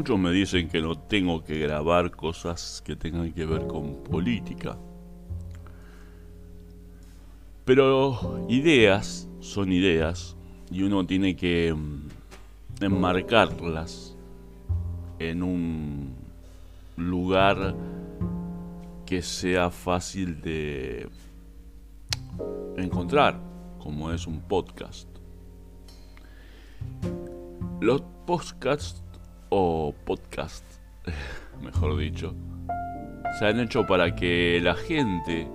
Muchos me dicen que no tengo que grabar cosas que tengan que ver con política. Pero ideas son ideas y uno tiene que mm, enmarcarlas en un lugar que sea fácil de encontrar, como es un podcast. Los podcasts o podcast, mejor dicho, se han hecho para que la gente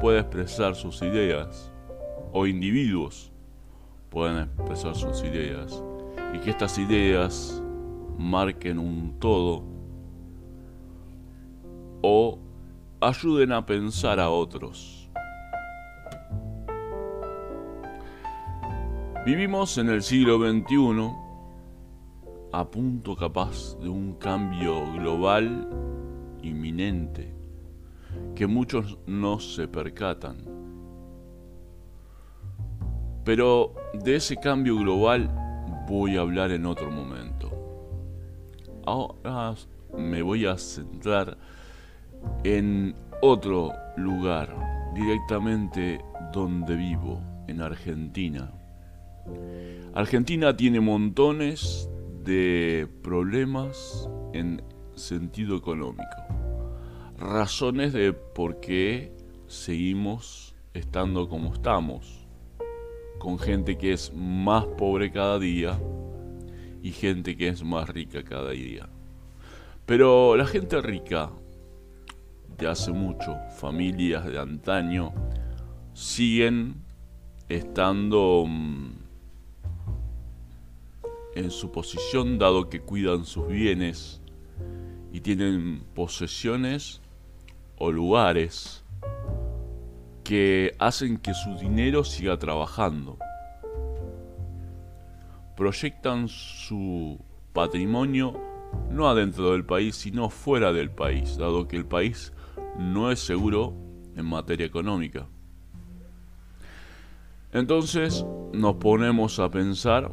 pueda expresar sus ideas o individuos puedan expresar sus ideas y que estas ideas marquen un todo o ayuden a pensar a otros. Vivimos en el siglo XXI a punto capaz de un cambio global inminente que muchos no se percatan. Pero de ese cambio global voy a hablar en otro momento. Ahora me voy a centrar en otro lugar, directamente donde vivo, en Argentina. Argentina tiene montones de problemas en sentido económico. Razones de por qué seguimos estando como estamos. Con gente que es más pobre cada día y gente que es más rica cada día. Pero la gente rica de hace mucho, familias de antaño, siguen estando mm, en su posición dado que cuidan sus bienes y tienen posesiones o lugares que hacen que su dinero siga trabajando. Proyectan su patrimonio no adentro del país, sino fuera del país, dado que el país no es seguro en materia económica. Entonces nos ponemos a pensar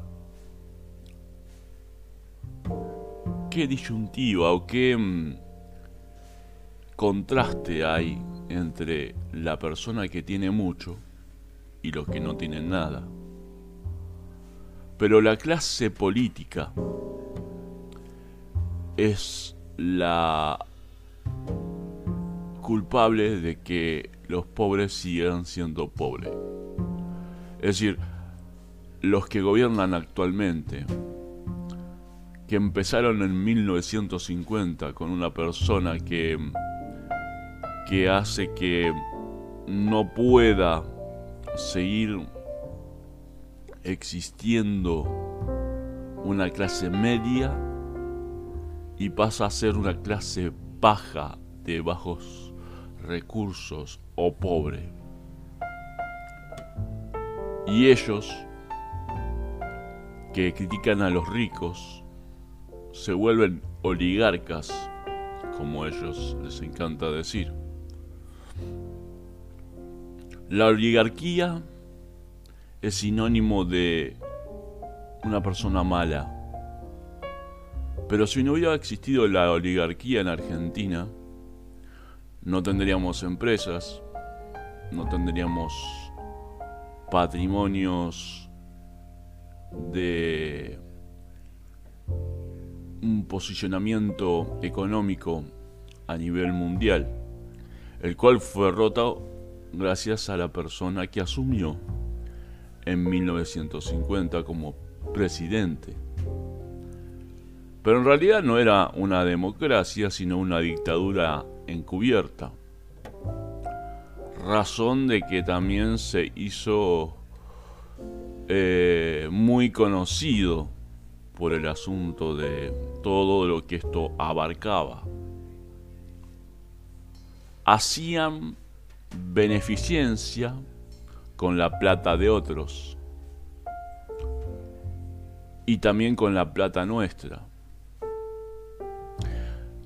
qué disyuntiva o qué mm, contraste hay entre la persona que tiene mucho y los que no tienen nada. Pero la clase política es la culpable de que los pobres sigan siendo pobres. Es decir, los que gobiernan actualmente que empezaron en 1950 con una persona que, que hace que no pueda seguir existiendo una clase media y pasa a ser una clase baja de bajos recursos o pobre. Y ellos que critican a los ricos se vuelven oligarcas, como ellos les encanta decir. La oligarquía es sinónimo de una persona mala. Pero si no hubiera existido la oligarquía en Argentina, no tendríamos empresas, no tendríamos patrimonios de un posicionamiento económico a nivel mundial, el cual fue roto gracias a la persona que asumió en 1950 como presidente. Pero en realidad no era una democracia, sino una dictadura encubierta. Razón de que también se hizo eh, muy conocido por el asunto de todo lo que esto abarcaba. Hacían beneficencia con la plata de otros y también con la plata nuestra.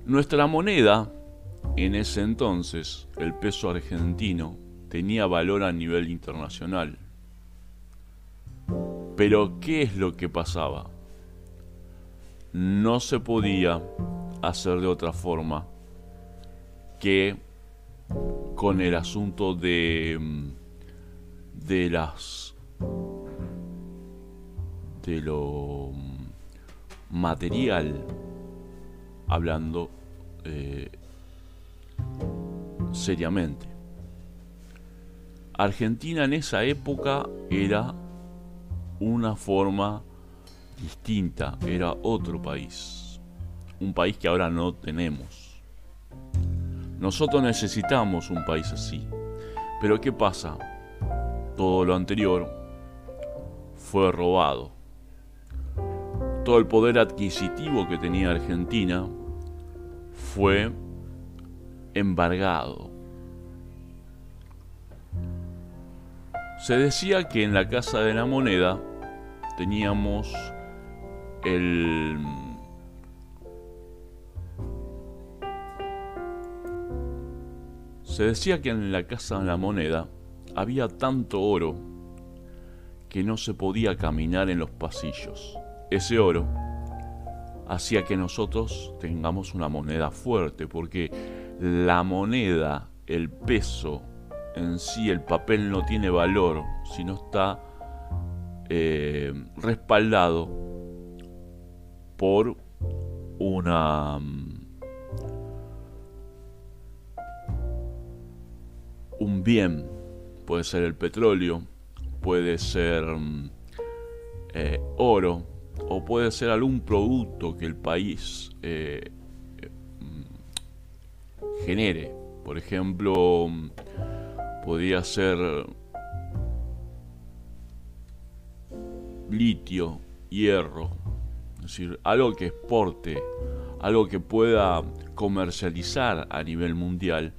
Nuestra moneda, en ese entonces, el peso argentino, tenía valor a nivel internacional. Pero, ¿qué es lo que pasaba? No se podía hacer de otra forma que con el asunto de de las de lo material hablando eh, seriamente. Argentina en esa época era una forma distinta, era otro país, un país que ahora no tenemos. Nosotros necesitamos un país así, pero ¿qué pasa? Todo lo anterior fue robado. Todo el poder adquisitivo que tenía Argentina fue embargado Se decía que en la Casa de la Moneda teníamos el... Se decía que en la Casa de la Moneda había tanto oro que no se podía caminar en los pasillos. Ese oro hacía que nosotros tengamos una moneda fuerte, porque la moneda, el peso, en sí el papel no tiene valor si no está eh, respaldado por una mm, un bien. Puede ser el petróleo puede ser mm, eh, oro o puede ser algún producto que el país eh, mm, genere. Por ejemplo podía ser litio, hierro, decir, algo que exporte, algo que pueda comercializar a nivel mundial,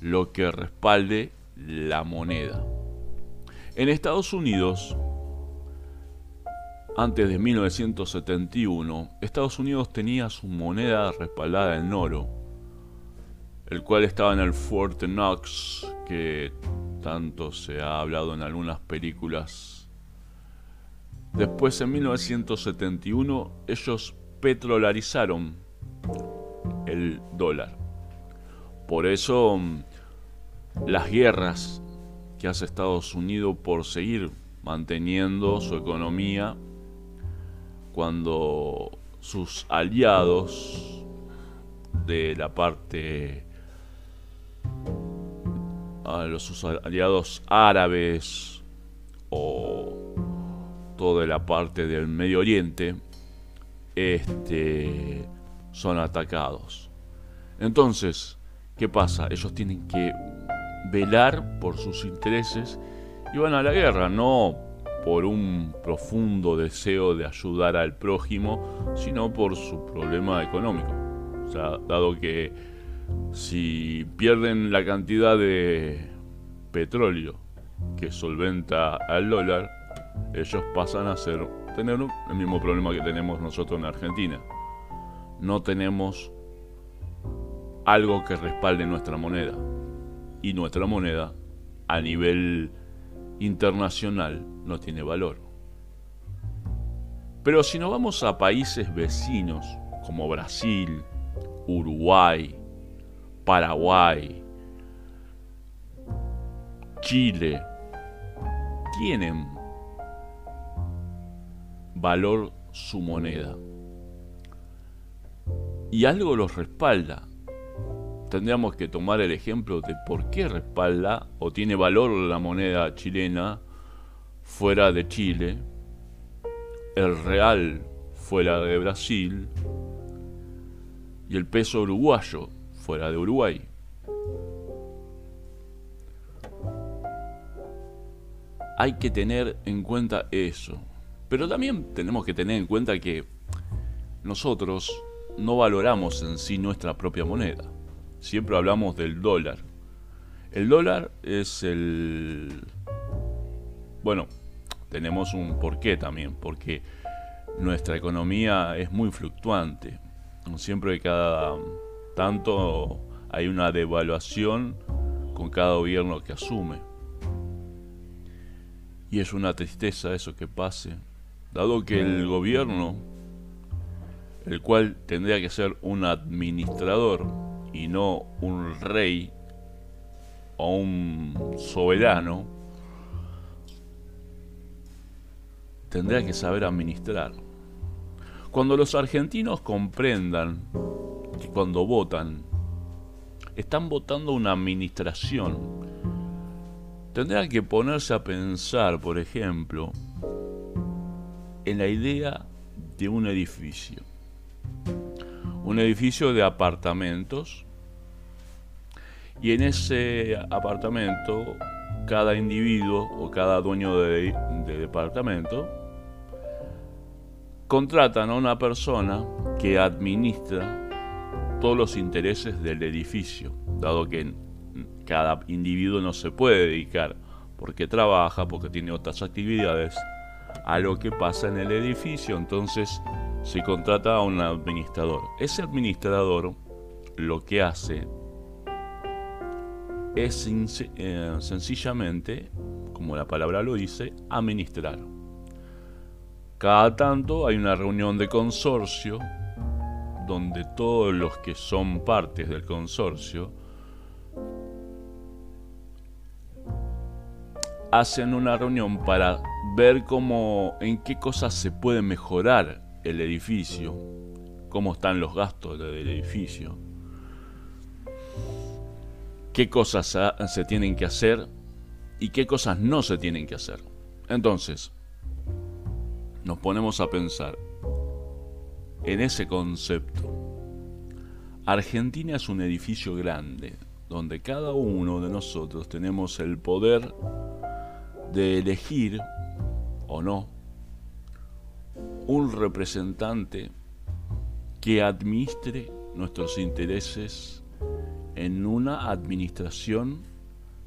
lo que respalde la moneda. En Estados Unidos, antes de 1971, Estados Unidos tenía su moneda respaldada en oro, el cual estaba en el Fort Knox, que tanto se ha hablado en algunas películas. Después, en 1971, ellos petrolarizaron el dólar. Por eso, mm, las guerras que hace Estados Unidos por seguir manteniendo su economía cuando sus aliados de la parte a los aliados árabes o toda la parte del Medio Oriente este, son atacados. Entonces, ¿qué pasa? Ellos tienen que velar por sus intereses y van a la guerra, no por un profundo deseo de ayudar al prójimo, sino por su problema económico. O sea, dado que si pierden la cantidad de petróleo que solventa al dólar, ellos pasan a ser, tener el mismo problema que tenemos nosotros en Argentina. No tenemos algo que respalde nuestra moneda. Y nuestra moneda a nivel internacional no tiene valor. Pero si nos vamos a países vecinos como Brasil, Uruguay, Paraguay, Chile, tienen valor su moneda. Y algo los respalda. Tendríamos que tomar el ejemplo de por qué respalda o tiene valor la moneda chilena fuera de Chile, el real fuera de Brasil y el peso uruguayo fuera de Uruguay. Hay que tener en cuenta eso. Pero también tenemos que tener en cuenta que nosotros no valoramos en sí nuestra propia moneda. Siempre hablamos del dólar. El dólar es el... Bueno, tenemos un porqué también, porque nuestra economía es muy fluctuante. Siempre cada tanto hay una devaluación con cada gobierno que asume. Y es una tristeza eso que pase, dado que el gobierno, el cual tendría que ser un administrador y no un rey o un soberano, tendría que saber administrar. Cuando los argentinos comprendan que cuando votan, están votando una administración, tendrán que ponerse a pensar, por ejemplo, en la idea de un edificio. Un edificio de apartamentos. Y en ese apartamento, cada individuo o cada dueño de, departamento contratan a una persona que administra todos los intereses del edificio, dado que cada individuo no se puede dedicar porque trabaja, porque tiene otras actividades, a lo que pasa en el edificio, entonces se contrata a un administrador. Ese administrador lo que hace es eh, sencillamente, como la palabra lo dice, administrar. Cada tanto hay una reunión de consorcio donde todos los que son partes del consorcio hacen una reunión para ver cómo, en qué cosas se puede mejorar el edificio, cómo están los gastos del edificio, qué cosas se tienen que hacer y qué cosas no se tienen que hacer. Entonces, nos ponemos a pensar en ese concepto. Argentina es un edificio grande, donde cada uno de nosotros tenemos el poder de elegir o no un representante que administre nuestros intereses en una administración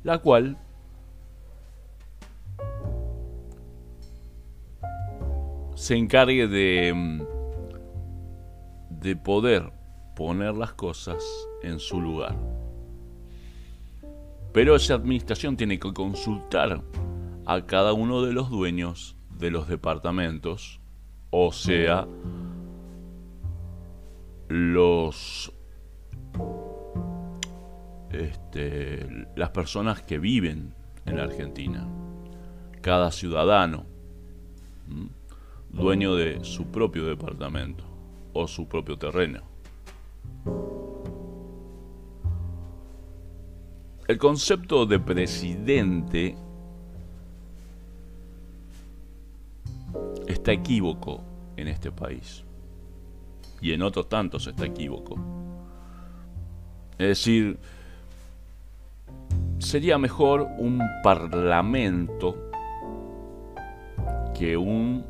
la cual se encargue de, de poder poner las cosas en su lugar. Pero esa administración tiene que consultar a cada uno de los dueños de los departamentos, o sea, los este, las personas que viven en la Argentina, cada ciudadano, dueño de su propio departamento o su propio terreno. El concepto de presidente está equívoco en este país. Y en otros tantos está equívoco. Es decir, sería mejor un parlamento que un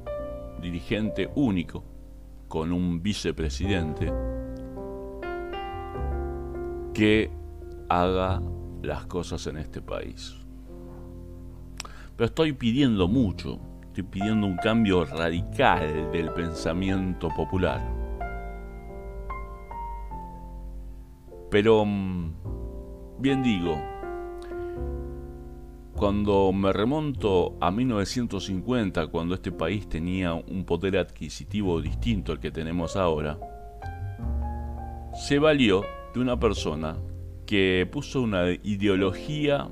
dirigente único con un vicepresidente que haga las cosas en este país. Pero estoy pidiendo mucho Estoy pidiendo un cambio radical del pensamiento popular. Pero, mm, bien digo, cuando me remonto a 1950, cuando este país tenía un poder adquisitivo distinto al que tenemos ahora, se valió de una persona que puso una ideología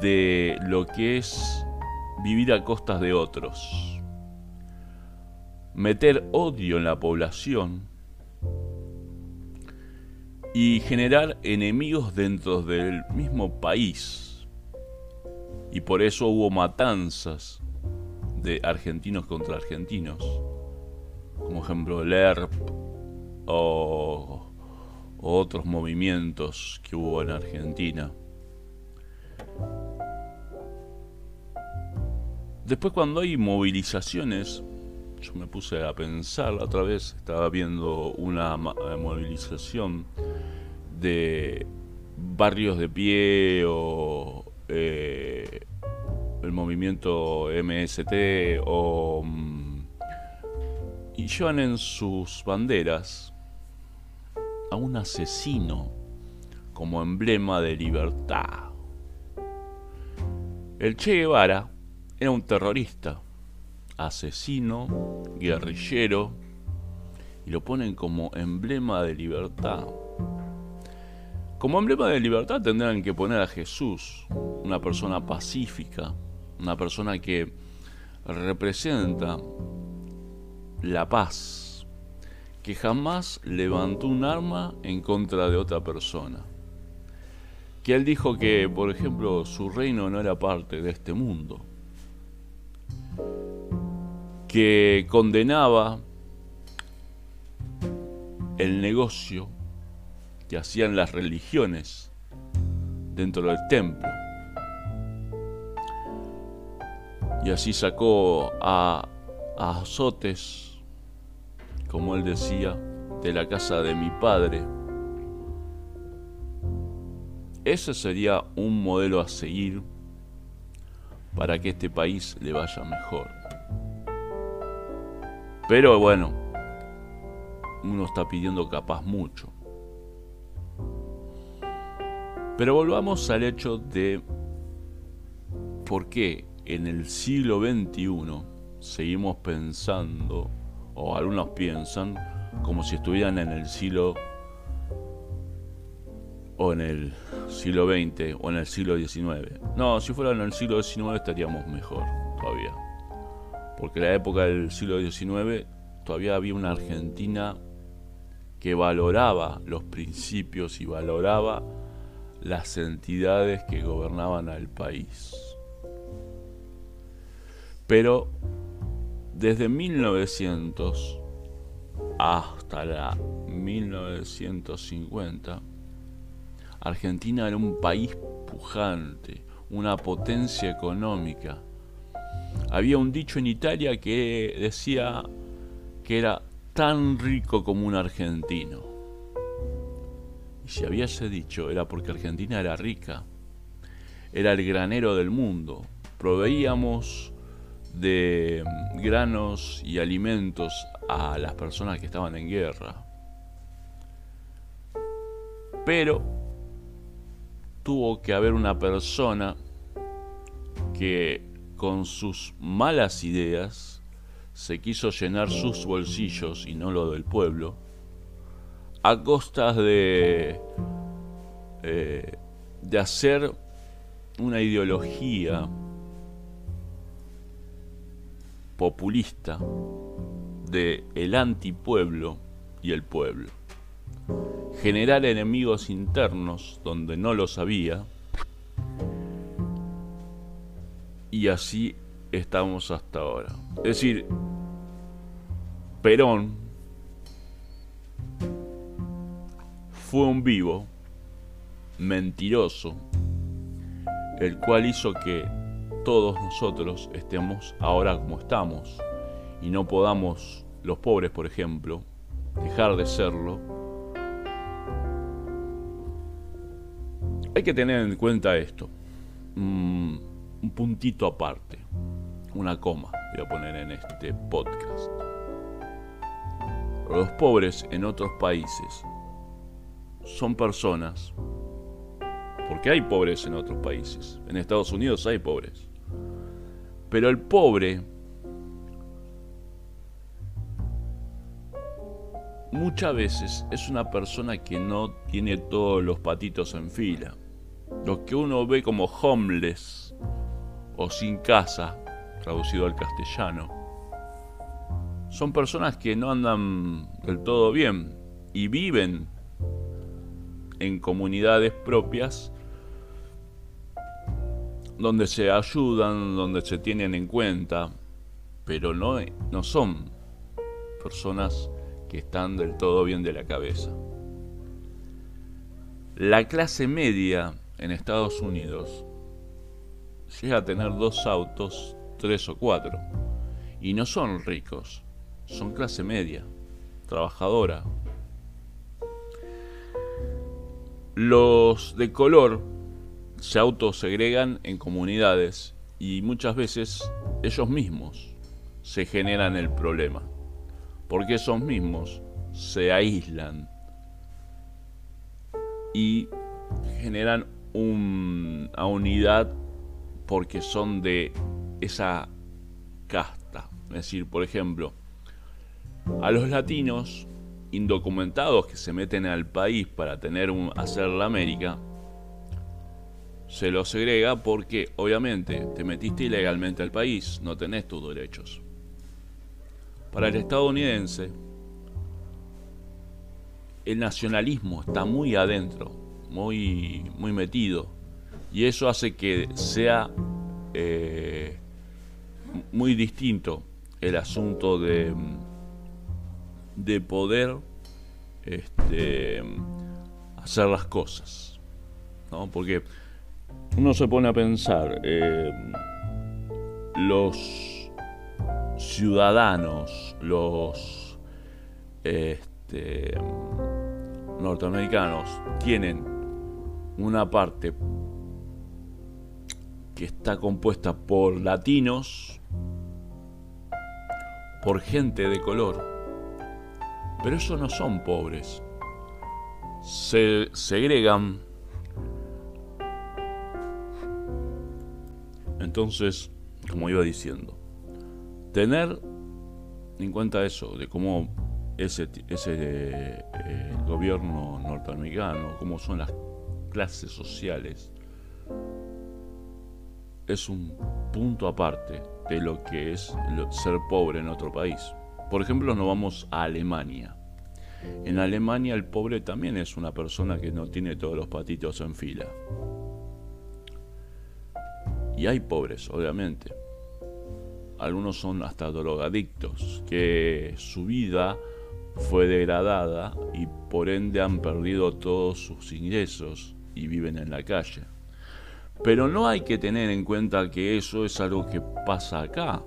de lo que es vivir a costas de otros. Meter odio en la población y generar enemigos dentro del mismo país. Y por eso hubo matanzas de argentinos contra argentinos, como ejemplo el ERP o, o otros movimientos que hubo en Argentina. Después cuando hay movilizaciones, yo me puse a pensar otra vez, estaba viendo una eh, movilización de barrios de pie o eh, el movimiento MST o mm, y llevan en sus banderas a un asesino como emblema de libertad. El Che Guevara era un terrorista, asesino, guerrillero, y lo ponen como emblema de libertad. Como emblema de libertad tendrán que poner a Jesús, una persona pacífica, una persona que representa la paz, que jamás levantó un arma en contra de otra persona. Que él dijo que, por ejemplo, su reino no era parte de este mundo. Que condenaba el negocio que hacían las religiones dentro del templo. Y así sacó a, azotes, como él decía, de la casa de mi padre. Ese sería un modelo a seguir para que este país le vaya mejor. Pero bueno, uno está pidiendo capaz mucho. Pero volvamos al hecho de por qué en el siglo XXI seguimos pensando, o algunos piensan, como si estuvieran en el siglo o en el siglo XX o en el siglo XIX. No, si fuera en el siglo XIX estaríamos mejor todavía. Porque en la época del siglo XIX todavía había una Argentina que valoraba los principios y valoraba las entidades que gobernaban al país. Pero desde 1900 hasta la 1950, Argentina era un país pujante, una potencia económica. Había un dicho en Italia que decía que era tan rico como un argentino. Y si había ese dicho era porque Argentina era rica, era el granero del mundo, proveíamos de granos y alimentos a las personas que estaban en guerra. Pero tuvo que haber una persona que con sus malas ideas se quiso llenar sus bolsillos y no lo del pueblo, a costas de, eh, de hacer una ideología populista de el antipueblo y el pueblo. Generar enemigos internos donde no los había. Y así estamos hasta ahora. Es decir, Perón fue un vivo, mentiroso, el cual hizo que todos nosotros estemos ahora como estamos y no podamos, los pobres por ejemplo, dejar de serlo. Hay que tener en cuenta esto, mm, un puntito aparte una coma voy a poner en este podcast. Los pobres en otros países son personas, porque hay pobres en otros países, en Estados Unidos hay pobres, pero el pobre muchas veces es una persona que no tiene todos los patitos en fila. Los que uno ve como homeless o sin casa traducido al castellano. Son personas que no andan del todo bien y viven en comunidades propias donde se ayudan, donde se tienen en cuenta, pero no, no son personas que están del todo bien de la cabeza. La clase media en Estados Unidos llega a tener dos autos tres o cuatro. Y no son ricos, son clase media, trabajadora. Los de color se autosegregan en comunidades y muchas veces ellos mismos se generan el problema. Porque esos mismos se aíslan y generan una unidad porque son de esa casta, Es decir, por ejemplo, a los latinos indocumentados que se meten al país para tener un, hacer la América, se los segrega porque obviamente te metiste ilegalmente al país, no tenés tus derechos. Para el estadounidense, el nacionalismo está muy adentro, muy, muy metido, y eso hace que sea eh, muy distinto el asunto de, de poder este, hacer las cosas. ¿no? Porque uno se pone a pensar, eh, los ciudadanos, los este, norteamericanos tienen una parte que está compuesta por latinos, por gente de color, pero ellos no son pobres. Se segregan. Entonces, como iba diciendo, tener en cuenta eso, de cómo ese, ese eh, gobierno norteamericano, cómo son las clases sociales, es un punto aparte de lo que es ser pobre en otro país. Por ejemplo, nos vamos a Alemania. En Alemania el pobre también es una persona que no tiene todos los patitos en fila. Y hay pobres, obviamente. Algunos son hasta drogadictos, que su vida fue degradada y por ende han perdido todos sus ingresos y viven en la calle. Pero no hay que tener en cuenta que eso es algo que pasa acá.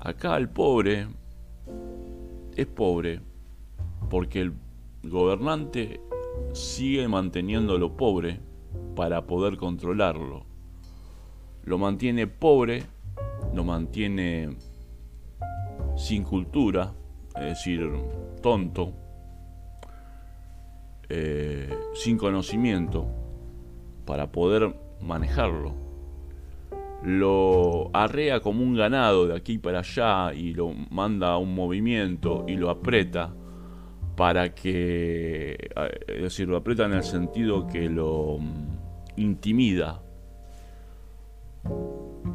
Acá el pobre es pobre porque el gobernante sigue manteniendo lo pobre para poder controlarlo. Lo mantiene pobre, lo mantiene sin cultura, es decir, tonto, eh, sin conocimiento para poder manejarlo. Lo arrea como un ganado de aquí para allá y lo manda a un movimiento y lo aprieta para que, es decir, lo aprieta en el sentido que lo mm, intimida,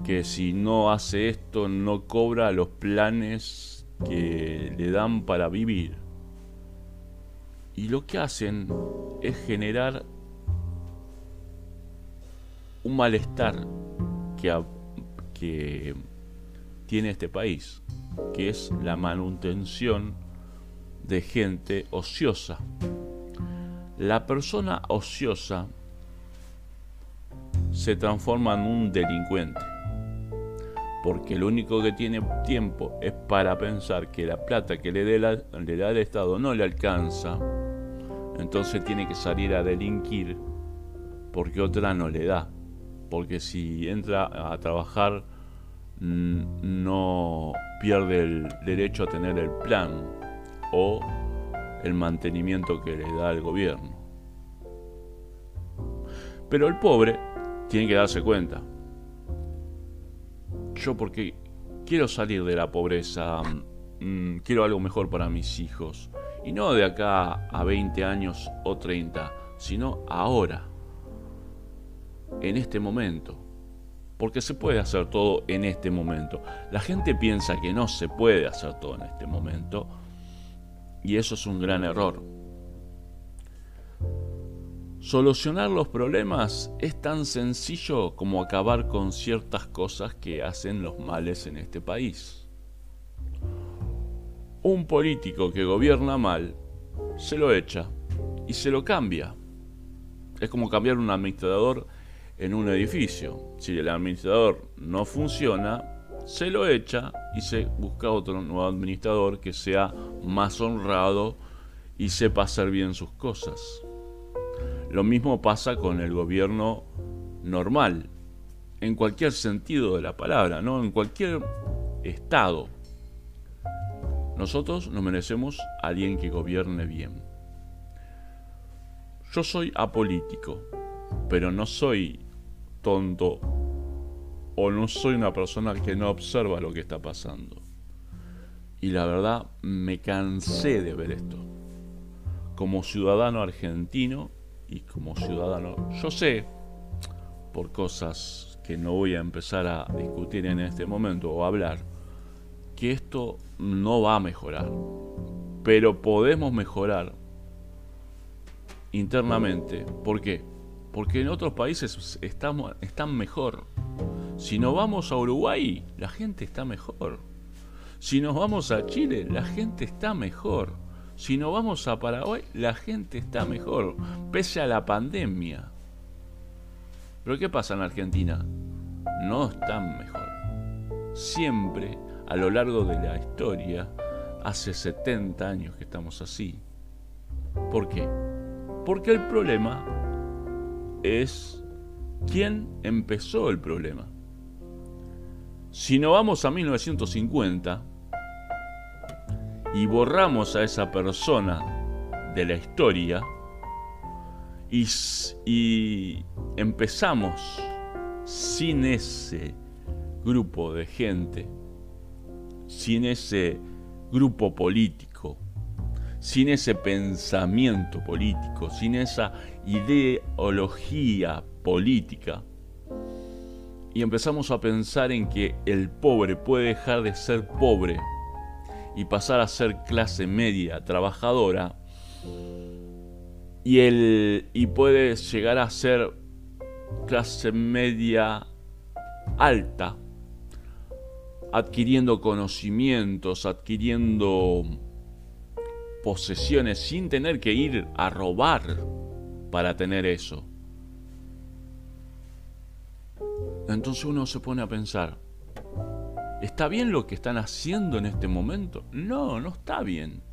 que si no hace esto no cobra los planes que le dan para vivir. Y lo que hacen es generar un malestar que, que tiene este país, que es la manutención de gente ociosa. La persona ociosa se transforma en un delincuente, porque lo único que tiene tiempo es para pensar que la plata que le, dé le da el Estado no le alcanza, entonces tiene que salir a delinquir porque otra no le da porque si entra a trabajar no pierde el derecho a tener el plan o el mantenimiento que le da el gobierno. Pero el pobre tiene que darse cuenta. Yo porque quiero salir de la pobreza, mm, quiero algo mejor para mis hijos. Y no de acá a 20 años o 30, sino ahora en este momento. Porque se puede hacer todo en este momento. La gente piensa que no se puede hacer todo en este momento y eso es un gran error. Solucionar los problemas es tan sencillo como acabar con ciertas cosas que hacen los males en este país. Un político que gobierna mal se lo echa y se lo cambia. Es como cambiar un administrador en un edificio. Si el administrador no funciona, se lo echa y se busca otro nuevo administrador que sea más honrado y sepa hacer bien sus cosas. Lo mismo pasa con el gobierno normal, en cualquier sentido de la palabra, ¿no? En cualquier estado. Nosotros nos merecemos a alguien que gobierne bien. Yo soy apolítico, pero no soy tonto o no soy una persona que no observa lo que está pasando. Y la verdad me cansé de ver esto. Como ciudadano argentino y como ciudadano, yo sé, por cosas que no voy a empezar a discutir en este momento o hablar, que esto no va a mejorar. Pero podemos mejorar internamente. ¿Por qué? Porque en otros países están mejor. Si nos vamos a Uruguay, la gente está mejor. Si nos vamos a Chile, la gente está mejor. Si nos vamos a Paraguay, la gente está mejor, pese a la pandemia. Pero ¿qué pasa en Argentina? No están mejor. Siempre, a lo largo de la historia, hace 70 años que estamos así. ¿Por qué? Porque el problema es quién empezó el problema. Si no vamos a 1950 y borramos a esa persona de la historia y, y empezamos sin ese grupo de gente, sin ese grupo político, sin ese pensamiento político, sin esa ideología política, y empezamos a pensar en que el pobre puede dejar de ser pobre y pasar a ser clase media, trabajadora, y, el, y puede llegar a ser clase media alta, adquiriendo conocimientos, adquiriendo posesiones sin tener que ir a robar para tener eso. Entonces uno se pone a pensar, ¿está bien lo que están haciendo en este momento? No, no está bien.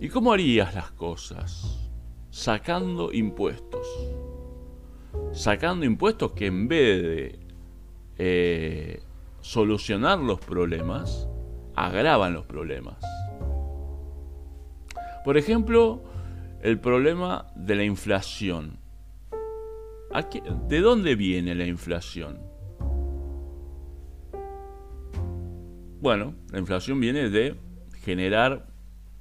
¿Y cómo harías las cosas? Sacando impuestos. Sacando impuestos que en vez de eh, solucionar los problemas, agravan los problemas. Por ejemplo, el problema de la inflación. ¿De dónde viene la inflación? Bueno, la inflación viene de generar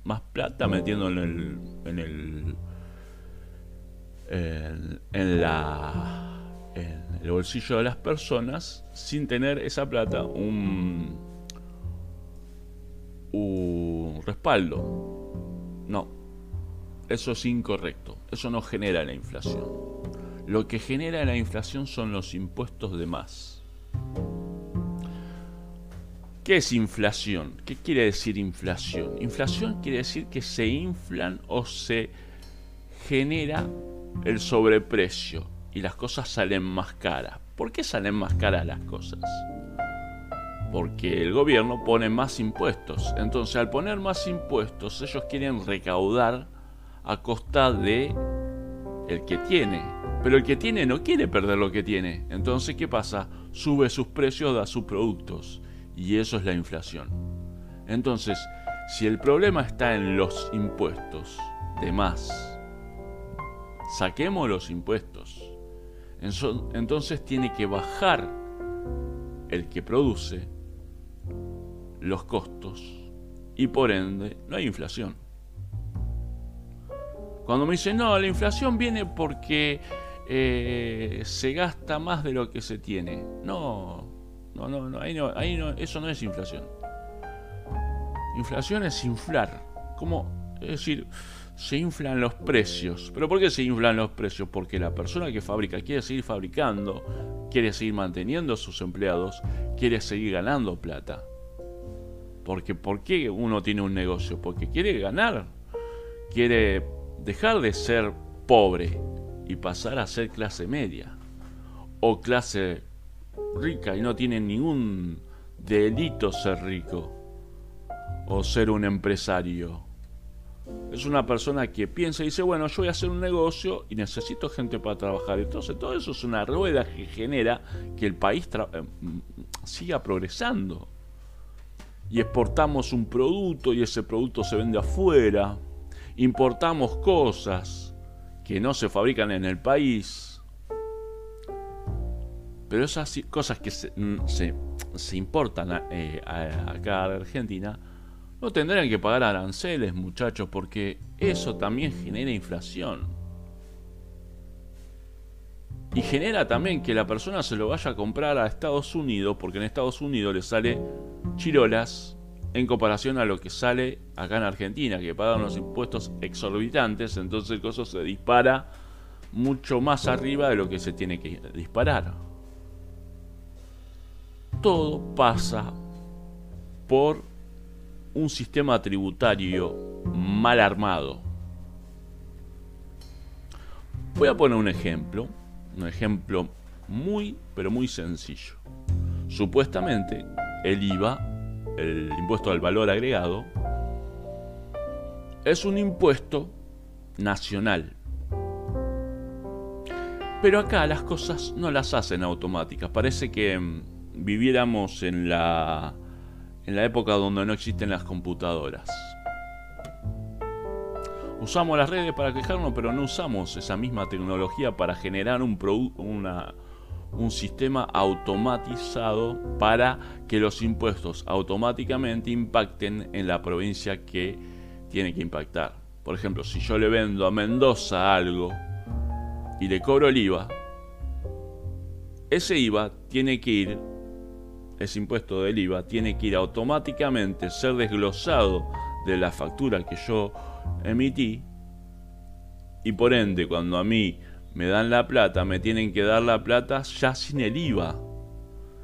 más plata metiendo en el, en el, en, la, en el bolsillo de las personas sin tener esa plata un, un respaldo. No, eso es incorrecto. Eso no genera la inflación. Lo que genera la inflación son los impuestos de más. ¿Qué es inflación? ¿Qué quiere decir inflación? Inflación quiere decir que se inflan o se genera el sobreprecio y las cosas salen más caras. ¿Por qué salen más caras las cosas? Porque el gobierno pone más impuestos. Entonces al poner más impuestos ellos quieren recaudar a costa de el que tiene. Pero el que tiene no quiere perder lo que tiene. Entonces, ¿qué pasa? Sube sus precios de sus productos. Y eso es la inflación. Entonces, si el problema está en los impuestos de más, saquemos los impuestos. Entonces tiene que bajar el que produce los costos y por ende no hay inflación. Cuando me dicen, no, la inflación viene porque eh, se gasta más de lo que se tiene. No, no, no, no, ahí no, ahí no, eso no es inflación. Inflación es inflar. ¿Cómo? Es decir, se inflan los precios. ¿Pero por qué se inflan los precios? Porque la persona que fabrica quiere seguir fabricando, quiere seguir manteniendo a sus empleados, quiere seguir ganando plata. Porque ¿por qué uno tiene un negocio? Porque quiere ganar, quiere dejar de ser pobre y pasar a ser clase media o clase rica y no tiene ningún delito ser rico o ser un empresario. Es una persona que piensa y dice, bueno, yo voy a hacer un negocio y necesito gente para trabajar. Entonces todo eso es una rueda que genera que el país eh, siga progresando. Y exportamos un producto y ese producto se vende afuera. Importamos cosas que no se fabrican en el país. Pero esas cosas que se, importan eh, acá a Argentina no tendrán que pagar aranceles, muchachos, porque eso también genera inflación. Y genera también que la persona se lo vaya a comprar a Estados Unidos, porque en Estados Unidos le sale chirolas en comparación a lo que sale acá en Argentina, que pagan los impuestos exorbitantes, entonces el costo se dispara mucho más arriba de lo que se tiene que disparar. Todo pasa por un sistema tributario mal armado. Voy a poner un ejemplo, un ejemplo muy, pero muy sencillo. Supuestamente, el IVA, el impuesto al valor agregado, es un impuesto nacional. Pero acá las cosas no las hacen automáticas. Parece que mm, viviéramos en la en la época donde no existen las computadoras. Usamos las redes para quejarnos, pero no usamos esa misma tecnología para generar un, un sistema automatizado para que los impuestos automáticamente impacten en la provincia que tiene que impactar. Por ejemplo, si yo le vendo a Mendoza algo y le cobro el IVA, ese IVA tiene que ir ese impuesto del IVA tiene que ir automáticamente, ser desglosado de la factura que yo emití y por ende cuando a mí me dan la plata, me tienen que dar la plata ya sin el IVA,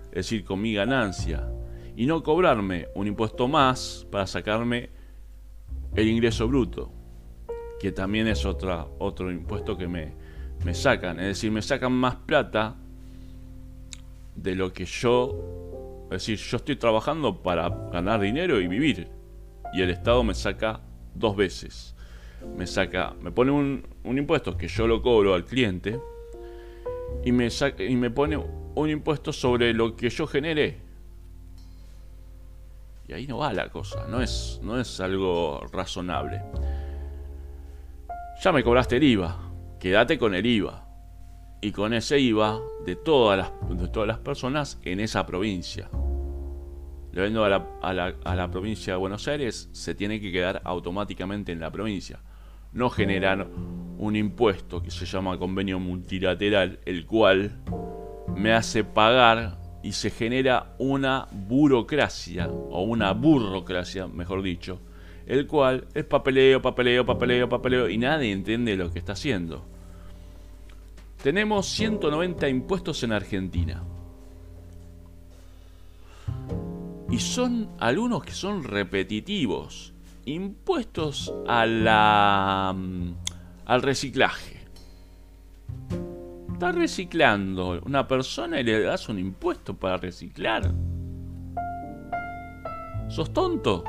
es decir, con mi ganancia, y no cobrarme un impuesto más para sacarme el ingreso bruto, que también es otra, otro impuesto que me, me sacan, es decir, me sacan más plata de lo que yo es decir, yo estoy trabajando para ganar dinero y vivir. Y el Estado me saca dos veces. Me saca, me pone un, impuesto que yo lo cobro al cliente y me, y me pone un impuesto sobre lo que yo generé. Y ahí no va la cosa, no es, no es algo razonable. Ya me cobraste el IVA, quédate con el IVA. Y con ese IVA de todas las, de todas las personas en esa provincia le vendo a la, a, la, provincia de Buenos Aires, se tiene que quedar automáticamente en la provincia. No generar un impuesto que se llama convenio multilateral, el cual me hace pagar y se genera una burocracia, o una burocracia, mejor dicho, el cual es papeleo, papeleo, papeleo, papeleo, y nadie entiende lo que está haciendo. Tenemos 190 impuestos en Argentina. y son algunos que son repetitivos, impuestos a la, mm, al reciclaje. Está reciclando una persona y le das un impuesto para reciclar. ¿Sos tonto?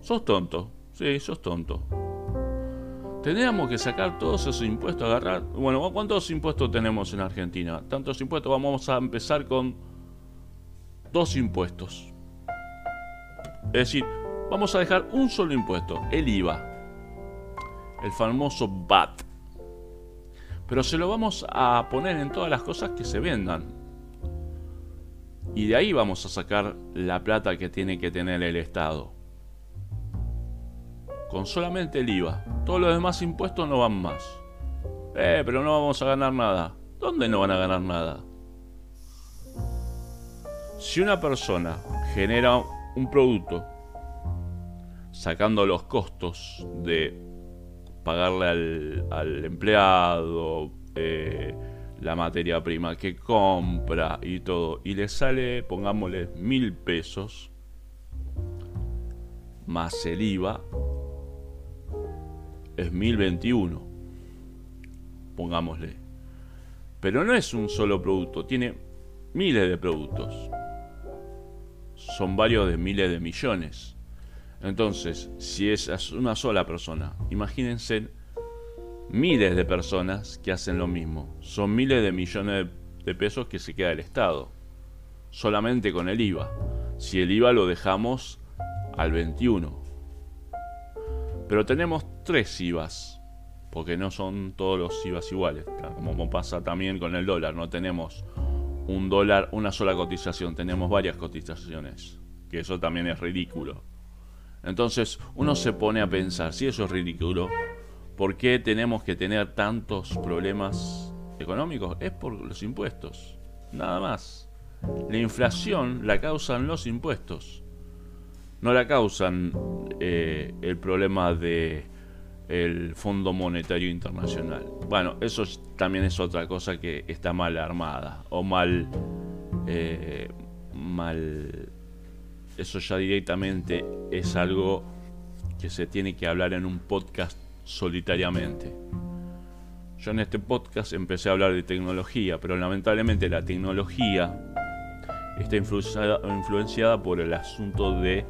Sos tonto. Sí, sos tonto. Tendríamos que sacar todos esos impuestos, agarrar... Bueno, ¿cuántos impuestos tenemos en Argentina? Tantos impuestos, vamos a empezar con dos impuestos. Es decir, vamos a dejar un solo impuesto, el IVA. El famoso VAT. Pero se lo vamos a poner en todas las cosas que se vendan. Y de ahí vamos a sacar la plata que tiene que tener el Estado con solamente el IVA. Todos los demás impuestos no van más. Eh, pero no vamos a ganar nada. ¿Dónde no van a ganar nada? Si una persona genera un producto sacando los costos de pagarle al, empleado, eh, la materia prima que compra y todo, y le sale, pongámosle, mil pesos, más el IVA, es 1021, pongámosle. Pero no es un solo producto, tiene miles de productos. Son varios de miles de millones. Entonces, si es una sola persona, imagínense miles de personas que hacen lo mismo. Son miles de millones de pesos que se queda el Estado. Solamente con el IVA. Si el IVA lo dejamos al 21. Pero tenemos tres IVAs. porque no son todos los IVAs iguales, como pasa también con el dólar, no tenemos un dólar, una sola cotización, tenemos varias cotizaciones, que eso también es ridículo. Entonces uno se pone a pensar, si eso es ridículo, ¿por qué tenemos que tener tantos problemas económicos? Es por los impuestos, nada más. La inflación la causan los impuestos, no la causan eh, el problema de el Fondo Monetario Internacional. Bueno, eso también es otra cosa que está mal armada o mal, eh, mal. Eso ya directamente es algo que se tiene que hablar en un podcast solitariamente. Yo en este podcast empecé a hablar de tecnología, pero lamentablemente la tecnología está influenciada, influenciada por el asunto de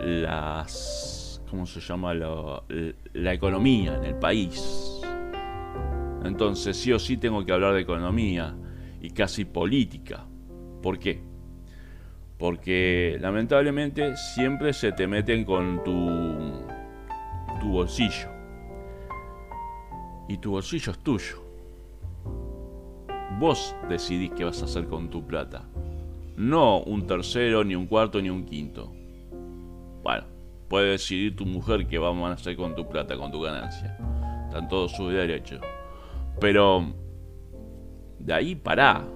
las ¿cómo se llama? la economía en el país. Entonces sí o sí tengo que hablar de economía y casi política. ¿Por qué? Porque lamentablemente siempre se te meten con tu, tu bolsillo. Y tu bolsillo es tuyo. Vos decidís qué vas a hacer con tu plata. No un tercero, ni un cuarto, ni un quinto. Bueno, puede decidir tu mujer qué vamos a hacer con tu plata, con tu ganancia. Están todos sus derechos. Pero de ahí pará.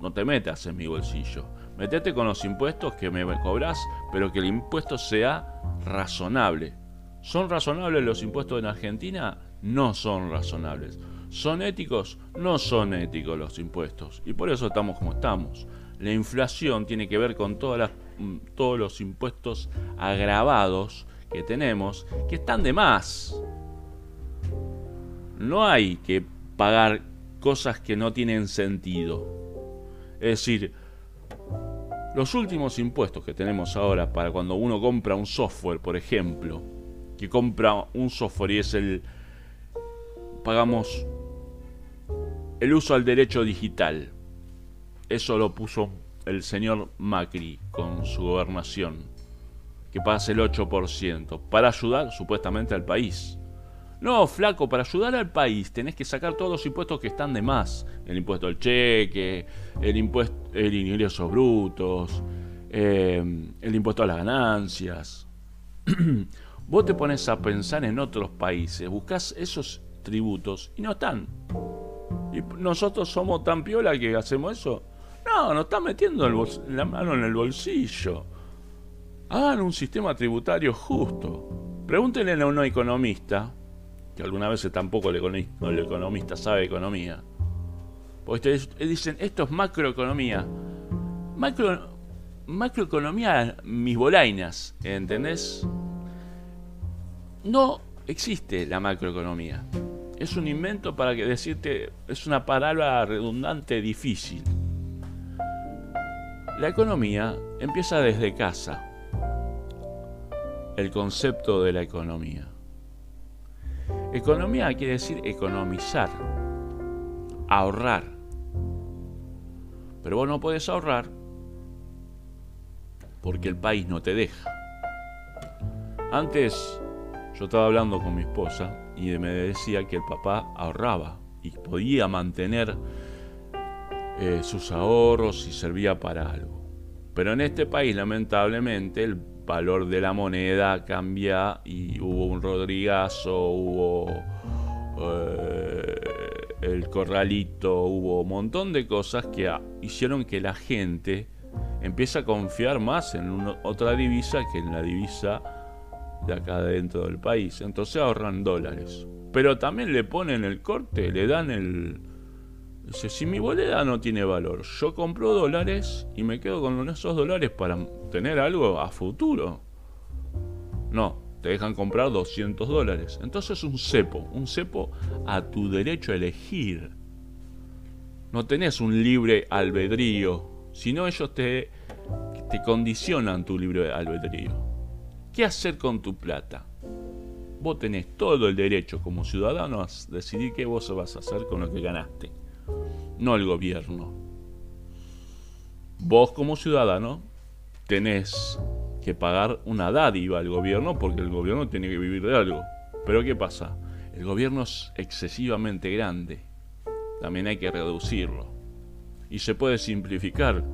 No te metas en mi bolsillo. Metete con los impuestos que me cobras, pero que el impuesto sea razonable. ¿Son razonables los impuestos en Argentina? No son razonables. ¿Son éticos? No son éticos los impuestos. Y por eso estamos como estamos. La inflación tiene que ver con todas las todos los impuestos agravados que tenemos que están de más. No hay que pagar cosas que no tienen sentido. Es decir, los últimos impuestos que tenemos ahora para cuando uno compra un software, por ejemplo, que compra un software y es el pagamos el uso al derecho digital. Eso lo puso el señor Macri con su gobernación, que pase el 8%, para ayudar supuestamente al país. No, flaco, para ayudar al país tenés que sacar todos los impuestos que están de más. El impuesto al cheque, el impuesto, el ingresos brutos, eh, el impuesto a las ganancias. Vos te pones a pensar en otros países, buscas esos tributos y no están. Y nosotros somos tan piola que hacemos eso. No, nos están metiendo la mano en el bolsillo. Hagan un sistema tributario justo. Pregúntenle a un economista, que alguna vez tampoco el economista sabe economía. Porque dicen, esto es macroeconomía. Macro, macroeconomía, mis bolainas, ¿entendés? No existe la macroeconomía. Es un invento para que decirte, es una palabra redundante difícil. La economía empieza desde casa. El concepto de la economía. Economía quiere decir economizar, ahorrar. Pero vos no puedes ahorrar porque el país no te deja. Antes yo estaba hablando con mi esposa y me decía que el papá ahorraba y podía mantener eh, sus ahorros y servía para algo. Pero en este país, lamentablemente, el valor de la moneda cambia y hubo un Rodrigazo, hubo eh, el corralito, hubo un montón de cosas que hicieron que la gente empiece a confiar más en otra divisa que en la divisa de acá dentro del país. Entonces ahorran dólares. Pero también le ponen el corte, le dan el, Dice, si mi moneda no tiene valor, yo compro dólares y me quedo con esos dólares para tener algo a futuro. No, te dejan comprar 200 dólares. Entonces un cepo, un cepo a tu derecho a elegir. No tenés un libre albedrío, sino ellos te, te condicionan tu libre albedrío. ¿Qué hacer con tu plata? Vos tenés todo el derecho como ciudadano a decidir qué vos vas a hacer con lo que ganaste no el gobierno. Vos como ciudadano tenés que pagar una dádiva al gobierno porque el gobierno tiene que vivir de algo. Pero ¿qué pasa? El gobierno es excesivamente grande. También hay que reducirlo. Y se puede simplificar.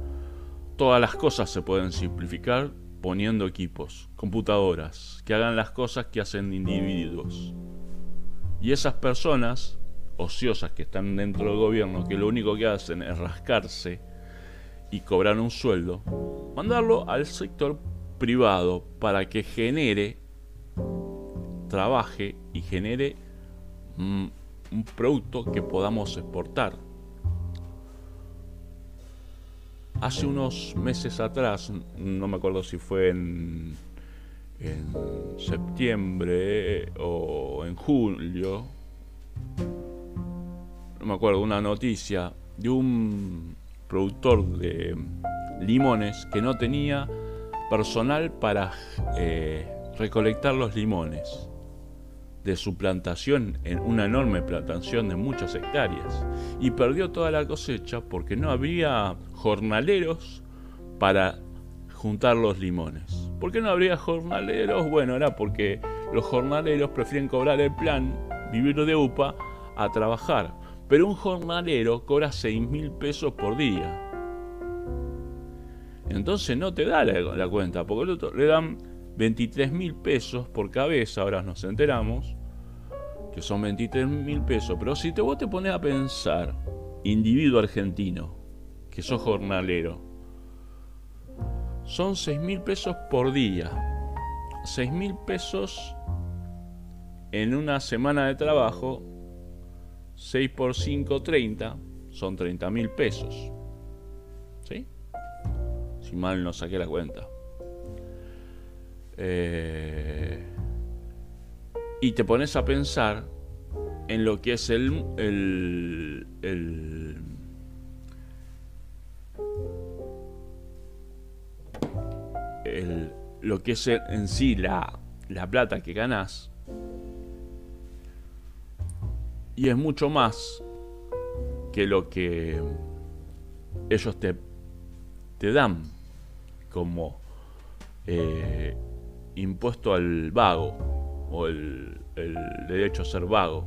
Todas las cosas se pueden simplificar poniendo equipos, computadoras, que hagan las cosas que hacen individuos. Y esas personas ociosas que están dentro del gobierno, que lo único que hacen es rascarse y cobrar un sueldo, mandarlo al sector privado para que genere, trabaje y genere mm, un producto que podamos exportar. Hace unos meses atrás, no me acuerdo si fue en, en septiembre o en julio, me acuerdo, una noticia de un productor de limones que no tenía personal para eh, recolectar los limones de su plantación en una enorme plantación de muchas hectáreas y perdió toda la cosecha porque no había jornaleros para juntar los limones. ¿Por qué no habría jornaleros? Bueno, era porque los jornaleros prefieren cobrar el plan, vivir de UPA, a trabajar. Pero un jornalero cobra 6 mil pesos por día. Entonces no te da la, cuenta, porque el otro le dan 23 mil pesos por cabeza, ahora nos enteramos, que son 23 mil pesos. Pero si te, vos te pones a pensar, individuo argentino, que sos jornalero, son 6 mil pesos por día. 6 mil pesos en una semana de trabajo 6 por 5, 30, son 30 mil pesos. ¿Sí? Si mal no saqué la cuenta. Eh, y te pones a pensar en lo que es el, el, el el, lo que es en sí la, la plata que ganas y es mucho más que lo que ellos te, te dan como eh, impuesto al vago o el, derecho a ser vago.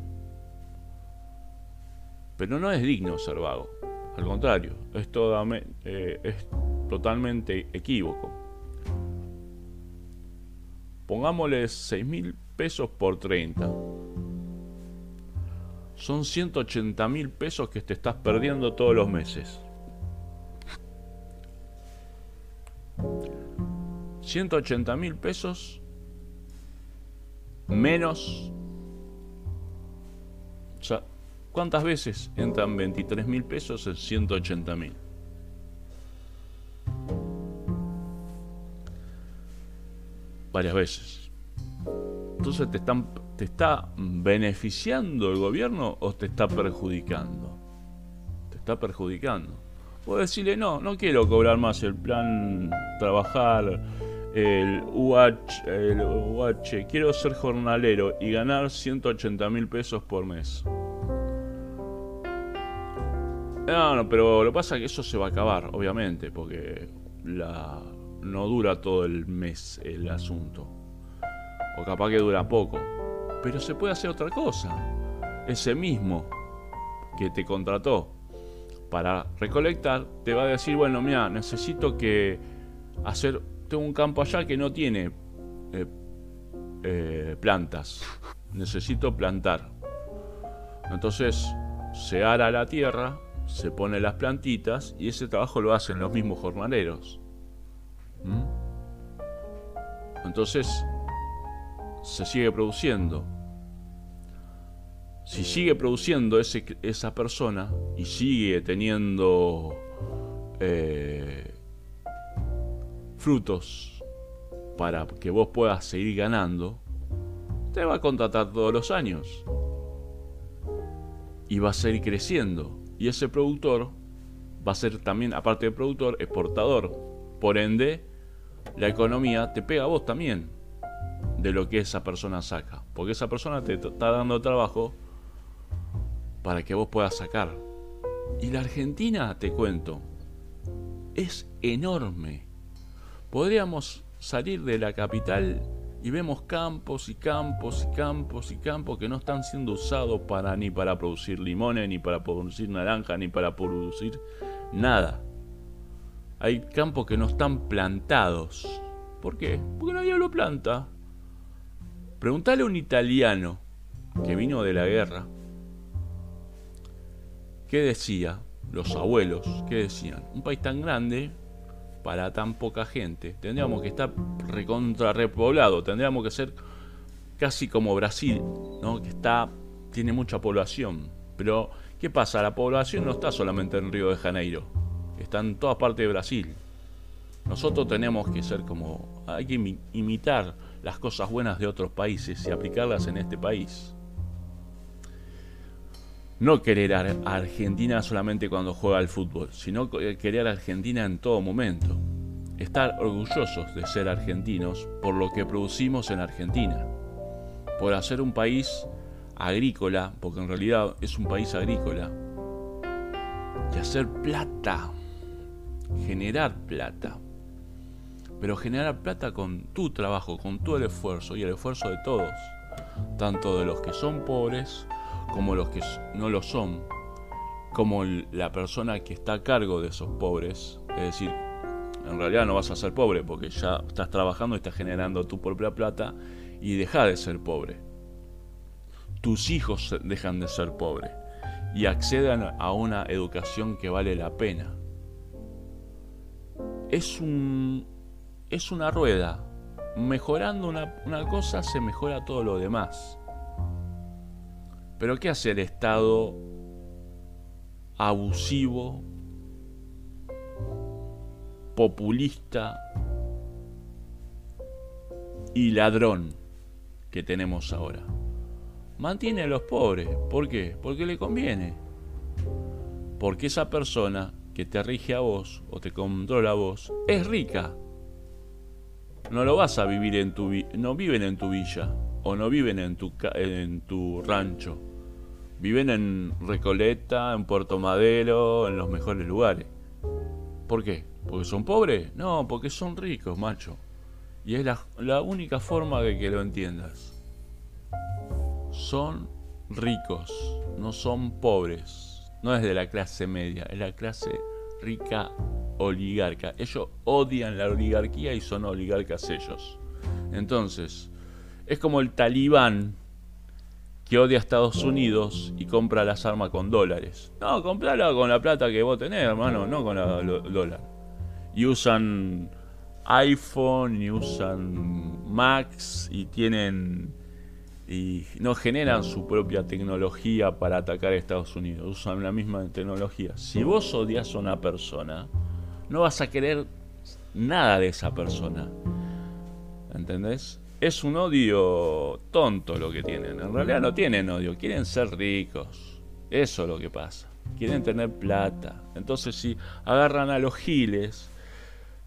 Pero no es digno ser vago. Al contrario, es, eh, es totalmente equívoco. Pongámosle 6 mil pesos por 30 son 180 mil pesos que te estás perdiendo todos los meses. 180 mil pesos menos... O sea, ¿cuántas veces entran 23 mil pesos en 180 mil? Varias veces. Entonces te están ¿Te está beneficiando el gobierno o te está perjudicando? Te está perjudicando. Puedo decirle, no, no quiero cobrar más el plan trabajar, el UH, el UH, quiero ser jornalero y ganar 180 mil pesos por mes. No, no, pero lo que pasa es que eso se va a acabar, obviamente, porque la, no dura todo el mes el asunto. O capaz que dura poco pero se puede hacer otra cosa. Ese mismo que te contrató para recolectar te va a decir, bueno, mira, necesito que hacer, tengo un campo allá que no tiene eh, eh, plantas, necesito plantar. Entonces se ara la tierra, se pone las plantitas y ese trabajo lo hacen los mismos jornaleros. ¿Mm? Entonces se sigue produciendo. Si sigue produciendo ese, esa persona y sigue teniendo eh, frutos para que vos puedas seguir ganando, te va a contratar todos los años. Y va a seguir creciendo. Y ese productor va a ser también, aparte de productor, exportador. Por ende, la economía te pega a vos también de lo que esa persona saca. Porque esa persona te está dando trabajo para que vos puedas sacar. Y la Argentina, te cuento, es enorme. Podríamos salir de la capital y vemos campos y campos y campos y campos que no están siendo usados para ni para producir limones, ni para producir naranja, ni para producir nada. Hay campos que no están plantados. ¿Por qué? Porque nadie lo planta. Preguntale a un italiano que vino de la guerra. ¿Qué decía? Los abuelos, ¿qué decían? Un país tan grande para tan poca gente. Tendríamos que estar recontra repoblado, tendríamos que ser casi como Brasil, ¿no? que está tiene mucha población. Pero ¿qué pasa? La población no está solamente en Río de Janeiro, está en todas partes de Brasil. Nosotros tenemos que ser como hay que imitar las cosas buenas de otros países y aplicarlas en este país. No querer a Argentina solamente cuando juega al fútbol, sino querer a Argentina en todo momento. Estar orgullosos de ser argentinos por lo que producimos en Argentina. Por hacer un país agrícola, porque en realidad es un país agrícola. Y hacer plata. Generar plata. Pero generar plata con tu trabajo, con el esfuerzo y el esfuerzo de todos. Tanto de los que son pobres como los que no lo son, como la persona que está a cargo de esos pobres, es decir, en realidad no vas a ser pobre porque ya estás trabajando y estás generando tu propia plata y deja de ser pobre. Tus hijos dejan de ser pobres y accedan a una educación que vale la pena. Es un es una rueda. Mejorando una, cosa se mejora todo lo demás. Pero ¿qué hace el Estado abusivo, populista y ladrón que tenemos ahora? Mantiene a los pobres. ¿Por qué? Porque le conviene. Porque esa persona que te rige a vos o te controla a vos es rica. No lo vas a vivir en tu no viven en tu villa o no viven en tu en tu rancho Viven en Recoleta, en Puerto Madero, en los mejores lugares. ¿Por qué? ¿Porque son pobres? No, porque son ricos, macho. Y es la, única forma de que lo entiendas. Son ricos, no son pobres. No es de la clase media, es la clase rica oligarca. Ellos odian la oligarquía y son oligarcas ellos. Entonces, es como el talibán que odia a Estados Unidos y compra las armas con dólares. No, comprala con la plata que vos tenés, hermano, no con el dólar. Y usan iPhone y usan Macs y tienen y no generan su propia tecnología para atacar a Estados Unidos, usan la misma tecnología. Si vos odias a una persona, no vas a querer nada de esa persona. ¿Entendés? es un odio tonto lo que tienen. En realidad no tienen odio, quieren ser ricos. Eso es lo que pasa. Quieren tener plata. Entonces si agarran a los giles,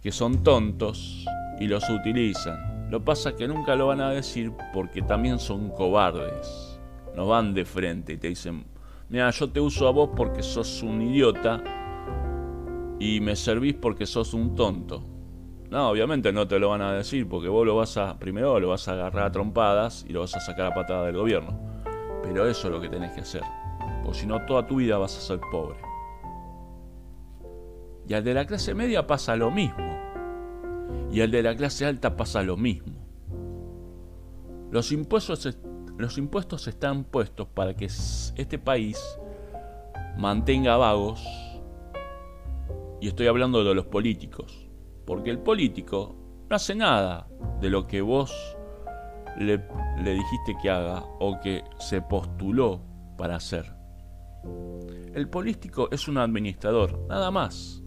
que son tontos, y los utilizan. Lo pasa que nunca lo van a decir porque también son cobardes. No van de frente y te dicen, mira, yo te uso a vos porque sos un idiota y me servís porque sos un tonto. No, obviamente no te lo van a decir porque vos lo vas a, primero lo vas a agarrar a trompadas y lo vas a sacar a patada del gobierno. Pero eso es lo que tenés que hacer. Porque si no, toda tu vida vas a ser pobre. Y al de la clase media pasa lo mismo. Y al de la clase alta pasa lo mismo. Los impuestos, los impuestos están puestos para que este país mantenga vagos. Y estoy hablando de los políticos porque el político no hace nada de lo que vos le, dijiste que haga o que se postuló para hacer. El político es un administrador, nada más.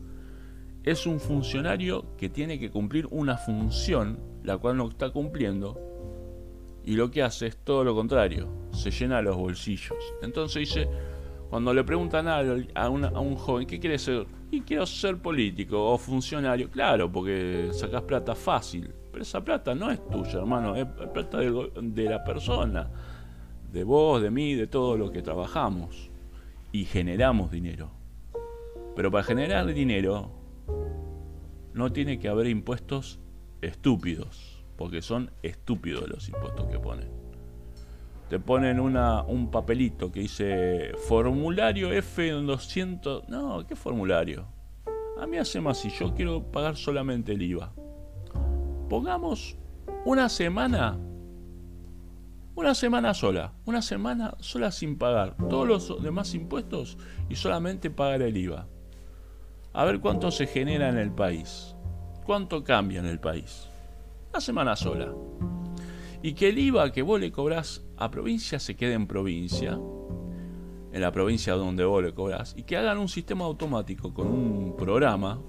Es un funcionario que tiene que cumplir una función, la cual no está cumpliendo, y lo que hace es todo lo contrario, se llena los bolsillos. Entonces dice, cuando le preguntan a, a, un joven, ¿qué quiere ser? y quiero ser político o funcionario. Claro, porque sacas plata fácil. Pero esa plata no es tuya, hermano. Es plata de, la persona. De vos, de mí, de todo lo que trabajamos. Y generamos dinero. Pero para generar dinero no tiene que haber impuestos estúpidos. porque son estúpidos los impuestos que ponen. Te ponen un papelito que dice formulario F200. No, ¿qué formulario? A mí hace más si yo quiero pagar solamente el IVA. Pongamos una semana. Una semana sola. Una semana sola sin pagar todos los demás impuestos y solamente pagar el IVA. A ver cuánto se genera en el país. Cuánto cambia en el país. Una semana sola. Y que el IVA que vos le cobrás a provincia se quede en provincia. En la provincia donde vos le cobrás. Y que hagan un sistema automático con un programa.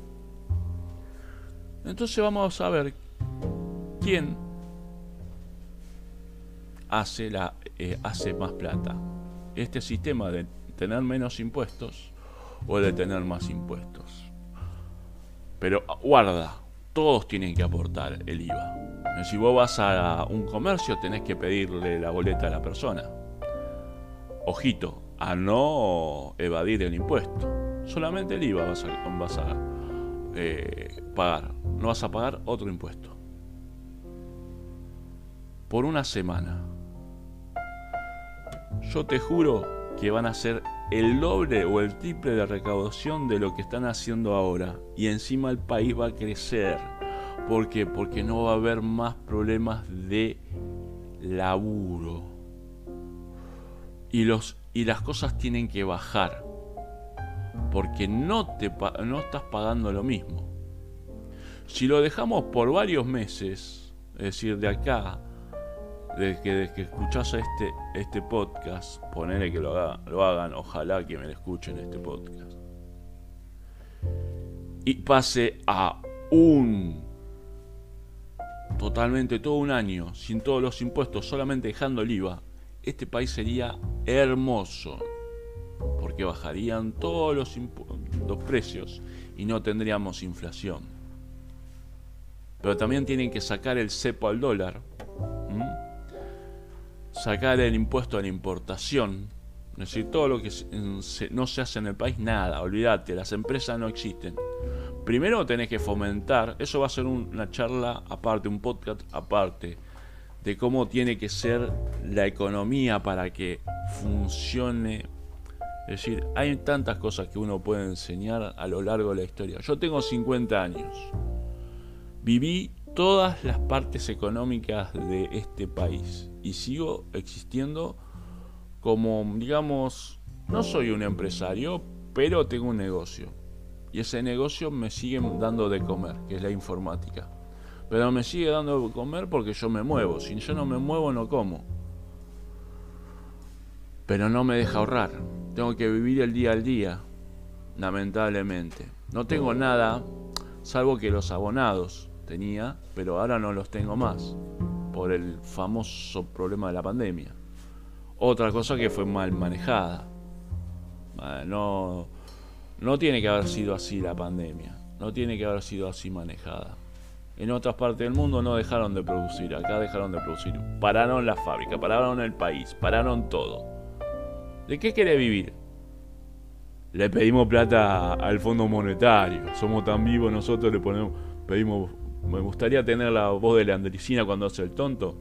Entonces vamos a ver quién hace, la, eh, hace más plata. Este sistema de tener menos impuestos o de tener más impuestos. Pero guarda, todos tienen que aportar el IVA. Si vos vas a un comercio tenés que pedirle la boleta a la persona. Ojito, a no evadir el impuesto. Solamente el IVA vas a, eh, pagar. No vas a pagar otro impuesto por una semana. Yo te juro que van a ser el doble o el triple de recaudación de lo que están haciendo ahora. Y encima el país va a crecer. ¿Por qué? Porque no va a haber más problemas de laburo. Y, los, y las cosas tienen que bajar. Porque no, te, no estás pagando lo mismo. Si lo dejamos por varios meses, es decir, de acá desde que, que escuchás este, este podcast, ponele que lo, haga, lo hagan, ojalá que me lo escuchen este podcast. Y pase a un totalmente todo un año sin todos los impuestos, solamente dejando el IVA, este país sería hermoso. Porque bajarían todos los, los precios y no tendríamos inflación. Pero también tienen que sacar el cepo al dólar sacar el impuesto a la importación, es decir, todo lo que no se hace en el país, nada, olvídate, las empresas no existen. Primero tenés que fomentar, eso va a ser una charla aparte, un podcast aparte, de cómo tiene que ser la economía para que funcione. Es decir, hay tantas cosas que uno puede enseñar a lo largo de la historia. Yo tengo 50 años. Viví todas las partes económicas de este país y sigo existiendo como, digamos, no soy un empresario, pero tengo un negocio. Y ese negocio me sigue dando de comer, que es la informática. Pero me sigue dando de comer porque yo me muevo. Si yo no me muevo, no como. Pero no me deja ahorrar. Tengo que vivir el día al día, lamentablemente. No tengo nada, salvo que los abonados tenía, pero ahora no los tengo más por el famoso problema de la pandemia. Otra cosa que fue mal manejada. No, no tiene que haber sido así la pandemia. No tiene que haber sido así manejada. En otras partes del mundo no dejaron de producir. Acá dejaron de producir. Pararon la fábrica, pararon el país, pararon todo. ¿De qué quiere vivir? Le pedimos plata al Fondo Monetario. Somos tan vivos nosotros, le ponemos, pedimos me gustaría tener la voz de Leandricina cuando hace el tonto.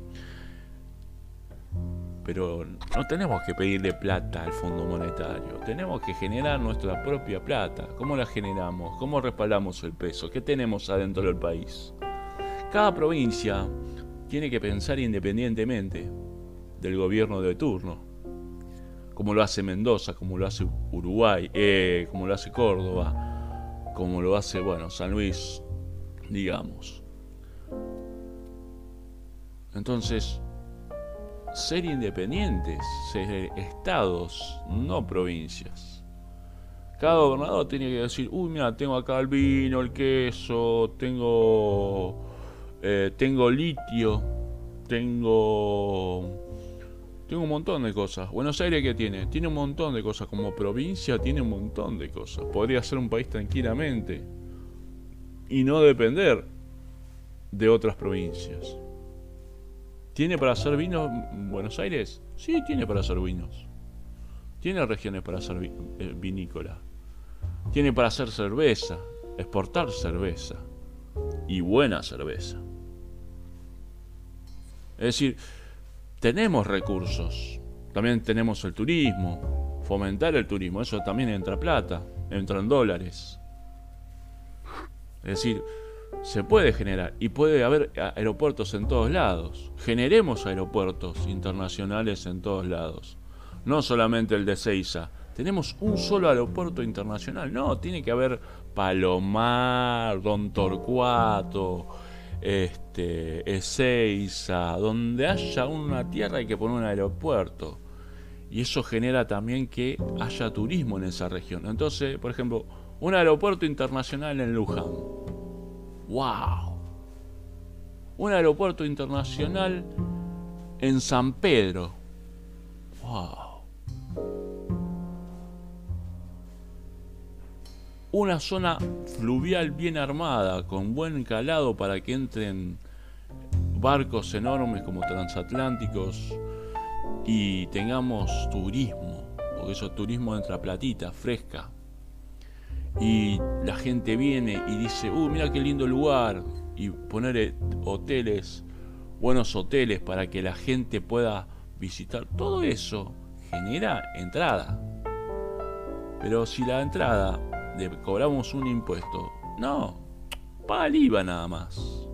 Pero no tenemos que pedirle plata al Fondo Monetario. Tenemos que generar nuestra propia plata. ¿Cómo la generamos? ¿Cómo respaldamos el peso? ¿Qué tenemos adentro del país? Cada provincia tiene que pensar independientemente del gobierno de turno. Como lo hace Mendoza, como lo hace Uruguay, eh, como lo hace Córdoba, como lo hace, bueno, San Luis, digamos. Entonces, ser independientes, ser estados, no provincias. Cada gobernador tiene que decir, uy, mira, tengo acá el vino, el queso, tengo, eh, tengo litio, tengo, tengo un montón de cosas. Buenos Aires, ¿qué tiene? Tiene un montón de cosas. Como provincia tiene un montón de cosas. Podría ser un país tranquilamente y no depender de otras provincias. ¿Tiene para hacer vino Buenos Aires? Sí, tiene para hacer vinos. Tiene regiones para hacer eh, vinícola. Tiene para hacer cerveza, exportar cerveza. Y buena cerveza. Es decir, tenemos recursos, también tenemos el turismo, fomentar el turismo, eso también entra plata, entra en dólares. Es decir, se puede generar y puede haber aeropuertos en todos lados. Generemos aeropuertos internacionales en todos lados. No solamente el de Ceiza. Tenemos un solo aeropuerto internacional. No, tiene que haber Palomar, Don Torcuato, este, Ezeiza, donde haya una tierra hay que poner un aeropuerto. Y eso genera también que haya turismo en esa región. Entonces, por ejemplo, un aeropuerto internacional en Luján. ¡Wow! Un aeropuerto internacional en San Pedro. ¡Wow! Una zona fluvial bien armada, con buen calado para que entren barcos enormes como transatlánticos y tengamos turismo, porque eso es turismo entra platita, fresca. Y la gente viene y dice, uh, mira qué lindo lugar, y poner eh, hoteles, buenos hoteles para que la gente pueda visitar. Todo eso genera entrada. Pero si la entrada le cobramos un impuesto, no, paga el IVA nada más.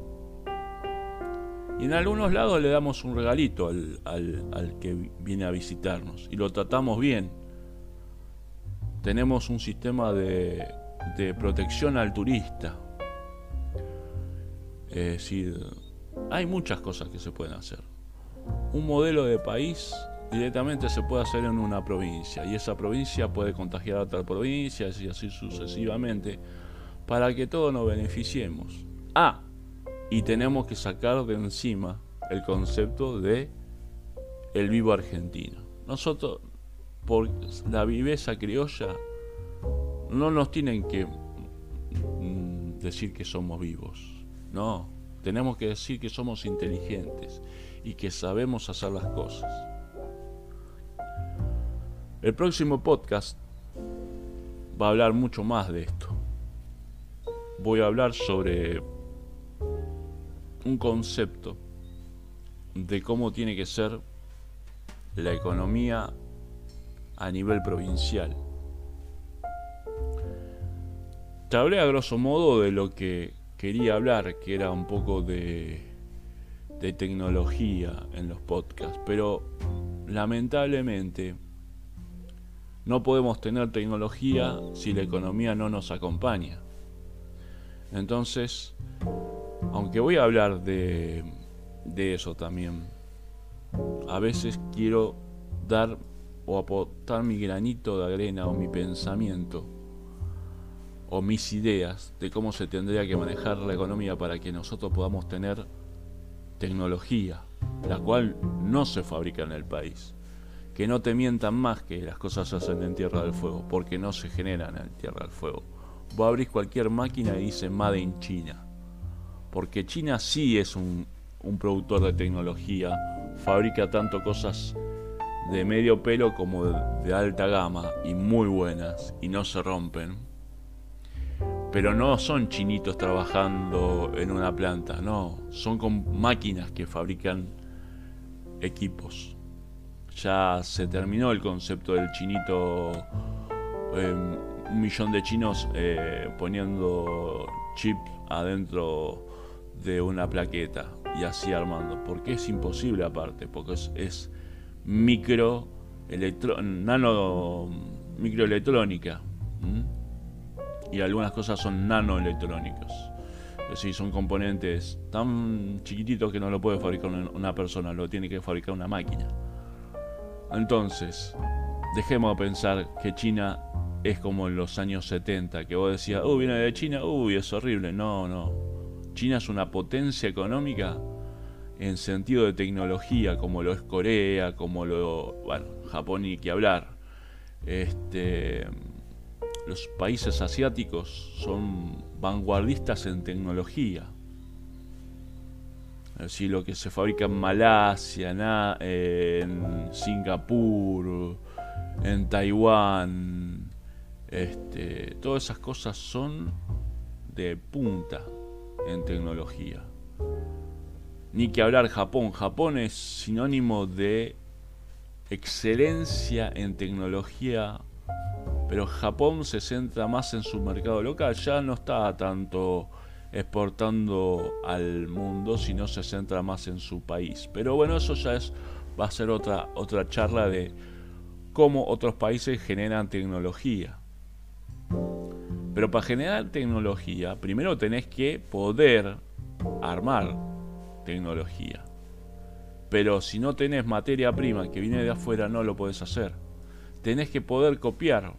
Y en algunos lados le damos un regalito al, que viene a visitarnos y lo tratamos bien. Tenemos un sistema de, de protección al turista. Es decir, hay muchas cosas que se pueden hacer. Un modelo de país directamente se puede hacer en una provincia y esa provincia puede contagiar a otra provincia y así sucesivamente para que todos nos beneficiemos. Ah, y tenemos que sacar de encima el concepto de el vivo argentino. Nosotros, por la viveza criolla, no nos tienen que mm, decir que somos vivos. No, tenemos que decir que somos inteligentes y que sabemos hacer las cosas. El próximo podcast va a hablar mucho más de esto. Voy a hablar sobre un concepto de cómo tiene que ser la economía a nivel provincial. Te hablé a grosso modo de lo que quería hablar, que era un poco de, tecnología en los podcasts, pero lamentablemente no podemos tener tecnología si la economía no nos acompaña. Entonces, aunque voy a hablar de eso también, a veces quiero dar o aportar mi granito de arena o mi pensamiento o mis ideas de cómo se tendría que manejar la economía para que nosotros podamos tener tecnología, la cual no se fabrica en el país. Que no te mientan más que las cosas se hacen en Tierra del Fuego, porque no se generan en Tierra del Fuego. Vos abrís cualquier máquina y dice Made in China porque China sí es un, productor de tecnología, fabrica tanto cosas de medio pelo como de, alta gama y muy buenas y no se rompen. Pero no son chinitos trabajando en una planta, no, son con máquinas que fabrican equipos. Ya se terminó el concepto del chinito, em, un millón de chinos eh, poniendo chip adentro de una plaqueta y así armando, porque es imposible aparte, porque es, nano microelectrónica y algunas cosas son nanoelectrónicos. Es decir, son componentes tan chiquititos que no lo puede fabricar una persona, lo tiene que fabricar una máquina. Entonces, dejemos de pensar que China es como en los años 70, que vos decías, uy, viene de China, uy, es horrible. No, no. China es una potencia económica en sentido de tecnología, como lo es Corea, como lo. Bueno, Japón ni que hablar. Este, los países asiáticos son vanguardistas en tecnología. Decir, lo que se fabrica en Malasia, en Singapur, en Taiwán, este, todas esas cosas son de punta en tecnología. Ni que hablar Japón. Japón es sinónimo de excelencia en tecnología. Pero Japón se centra más en su mercado local. Ya no está tanto exportando al mundo, sino se centra más en su país. Pero bueno, eso ya es va a ser otra otra charla de cómo otros países generan tecnología. Pero para generar tecnología, primero tenés que poder armar tecnología. Pero si no tenés materia prima que viene de afuera, no lo podés hacer. Tenés que poder copiar.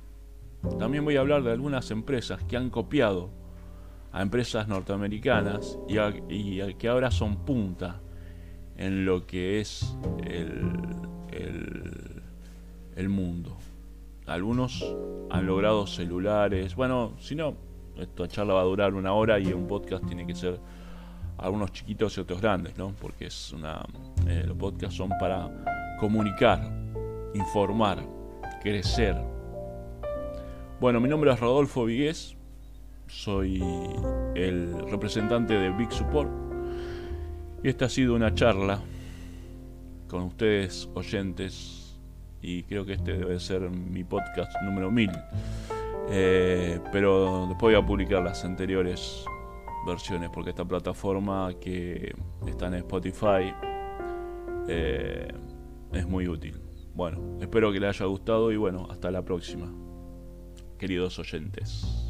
También voy a hablar de algunas empresas que han copiado a empresas norteamericanas y, que ahora son punta en lo que es el, el, el mundo. Algunos han logrado celulares. Bueno, si no, esta charla va a durar una hora y un podcast tiene que ser algunos chiquitos y otros grandes, ¿no? Porque es una, eh, los podcasts son para comunicar, informar, crecer. Bueno, mi nombre es Rodolfo Vigués, soy el representante de Big Support y esta ha sido una charla con ustedes oyentes y creo que este debe ser mi podcast número 1000. Eh, pero después voy a publicar las anteriores versiones porque esta plataforma que está en Spotify eh, es muy útil. Bueno, espero que les haya gustado y bueno, hasta la próxima, queridos oyentes.